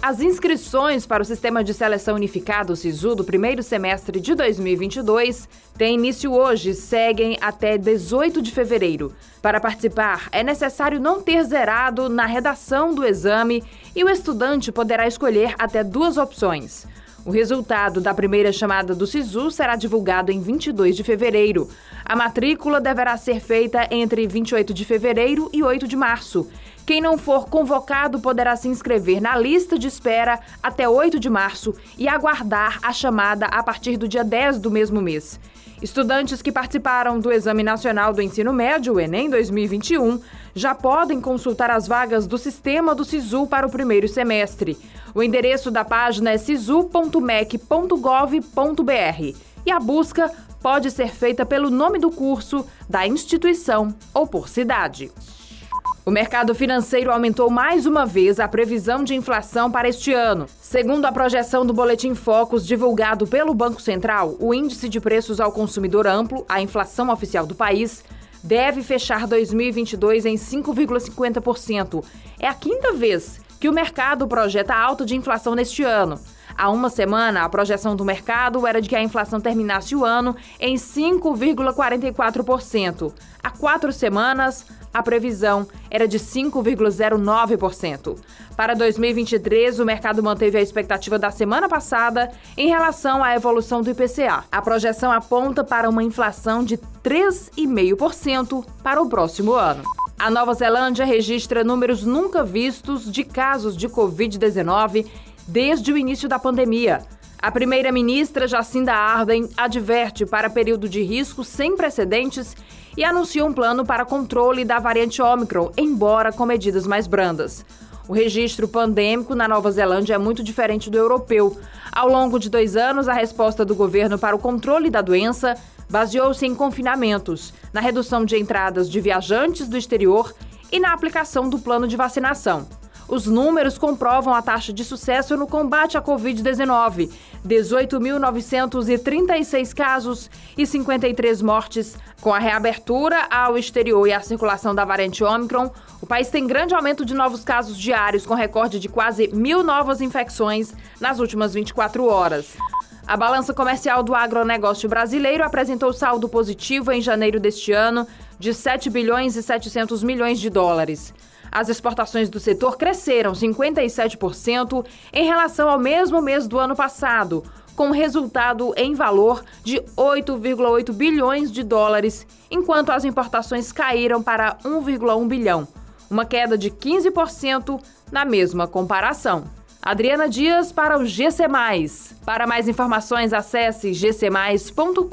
As inscrições para o Sistema de Seleção Unificado, SISU, do primeiro semestre de 2022 têm início hoje e seguem até 18 de fevereiro. Para participar, é necessário não ter zerado na redação do exame e o estudante poderá escolher até duas opções. O resultado da primeira chamada do SISU será divulgado em 22 de fevereiro. A matrícula deverá ser feita entre 28 de fevereiro e 8 de março. Quem não for convocado poderá se inscrever na lista de espera até 8 de março e aguardar a chamada a partir do dia 10 do mesmo mês. Estudantes que participaram do Exame Nacional do Ensino Médio, Enem 2021, já podem consultar as vagas do sistema do SISU para o primeiro semestre. O endereço da página é sisu.mec.gov.br e a busca pode ser feita pelo nome do curso, da instituição ou por cidade. O mercado financeiro aumentou mais uma vez a previsão de inflação para este ano. Segundo a projeção do Boletim Focus divulgado pelo Banco Central, o índice de preços ao consumidor amplo, a inflação oficial do país, deve fechar 2022 em 5,50%. É a quinta vez que o mercado projeta alta de inflação neste ano. Há uma semana, a projeção do mercado era de que a inflação terminasse o ano em 5,44%. Há quatro semanas, a previsão era de 5,09%. Para 2023, o mercado manteve a expectativa da semana passada em relação à evolução do IPCA. A projeção aponta para uma inflação de 3,5% para o próximo ano. A Nova Zelândia registra números nunca vistos de casos de Covid-19 desde o início da pandemia. A primeira-ministra Jacinda Ardern adverte para período de risco sem precedentes e anunciou um plano para controle da variante Omicron, embora com medidas mais brandas. O registro pandêmico na Nova Zelândia é muito diferente do europeu. Ao longo de dois anos, a resposta do governo para o controle da doença baseou-se em confinamentos, na redução de entradas de viajantes do exterior e na aplicação do plano de vacinação. Os números comprovam a taxa de sucesso no combate à Covid-19: 18.936 casos e 53 mortes. Com a reabertura ao exterior e a circulação da variante Omicron, o país tem grande aumento de novos casos diários, com recorde de quase mil novas infecções nas últimas 24 horas. A balança comercial do agronegócio brasileiro apresentou saldo positivo em janeiro deste ano de 7 bilhões e 700 milhões de dólares. As exportações do setor cresceram 57% em relação ao mesmo mês do ano passado, com resultado em valor de 8,8 bilhões de dólares, enquanto as importações caíram para 1,1 bilhão, uma queda de 15% na mesma comparação. Adriana Dias para o GC+. Para mais informações, acesse gcmais.com.br.